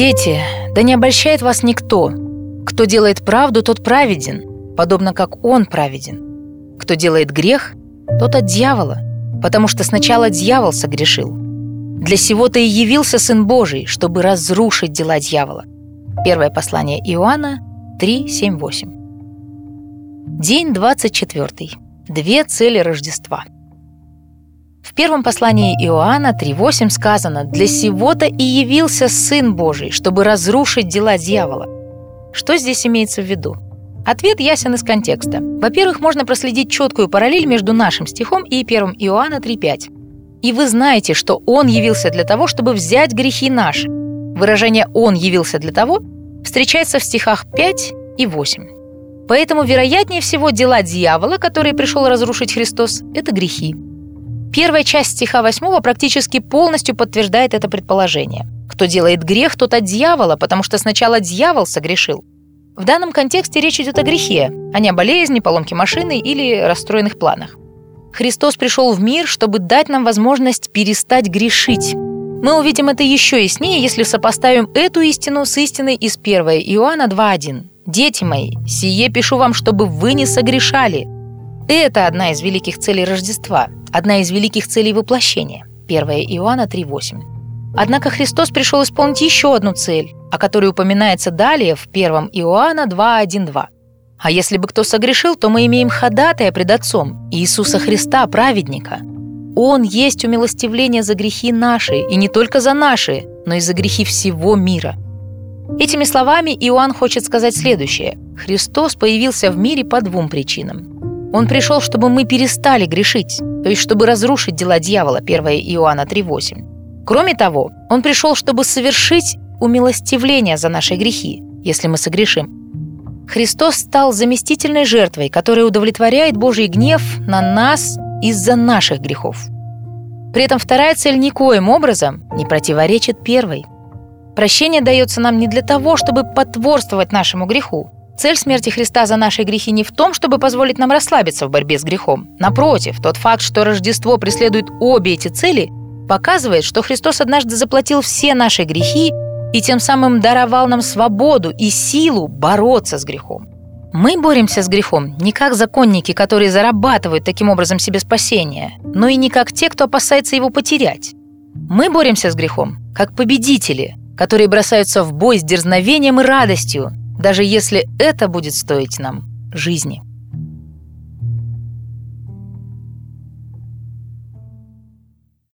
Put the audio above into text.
Дети, да не обольщает вас никто. Кто делает правду, тот праведен, подобно как он праведен. Кто делает грех, тот от дьявола, потому что сначала дьявол согрешил. Для сего-то и явился Сын Божий, чтобы разрушить дела дьявола. Первое послание Иоанна 3, 7, 8. День 24. Две цели Рождества – в первом послании Иоанна 3.8 сказано «Для сего-то и явился Сын Божий, чтобы разрушить дела дьявола». Что здесь имеется в виду? Ответ ясен из контекста. Во-первых, можно проследить четкую параллель между нашим стихом и 1 Иоанна 3.5. «И вы знаете, что Он явился для того, чтобы взять грехи наши». Выражение «Он явился для того» встречается в стихах 5 и 8. Поэтому, вероятнее всего, дела дьявола, которые пришел разрушить Христос, это грехи. Первая часть стиха 8 практически полностью подтверждает это предположение. Кто делает грех, тот от дьявола, потому что сначала дьявол согрешил. В данном контексте речь идет о грехе, а не о болезни, поломке машины или расстроенных планах. Христос пришел в мир, чтобы дать нам возможность перестать грешить. Мы увидим это еще яснее, если сопоставим эту истину с истиной из 1 Иоанна 2.1. «Дети мои, сие пишу вам, чтобы вы не согрешали». Это одна из великих целей Рождества – одна из великих целей воплощения. 1 Иоанна 3.8. Однако Христос пришел исполнить еще одну цель, о которой упоминается далее в 1 Иоанна 2.1.2. А если бы кто согрешил, то мы имеем ходатая пред Отцом, Иисуса Христа, праведника. Он есть умилостивление за грехи наши, и не только за наши, но и за грехи всего мира. Этими словами Иоанн хочет сказать следующее. Христос появился в мире по двум причинам. Он пришел, чтобы мы перестали грешить, то есть чтобы разрушить дела дьявола, 1 Иоанна 3.8. Кроме того, Он пришел, чтобы совершить умилостивление за наши грехи, если мы согрешим. Христос стал заместительной жертвой, которая удовлетворяет Божий гнев на нас из-за наших грехов. При этом вторая цель никоим образом не противоречит первой. Прощение дается нам не для того, чтобы потворствовать нашему греху, Цель смерти Христа за наши грехи не в том, чтобы позволить нам расслабиться в борьбе с грехом. Напротив, тот факт, что Рождество преследует обе эти цели, показывает, что Христос однажды заплатил все наши грехи и тем самым даровал нам свободу и силу бороться с грехом. Мы боремся с грехом не как законники, которые зарабатывают таким образом себе спасение, но и не как те, кто опасается его потерять. Мы боремся с грехом как победители, которые бросаются в бой с дерзновением и радостью, даже если это будет стоить нам жизни.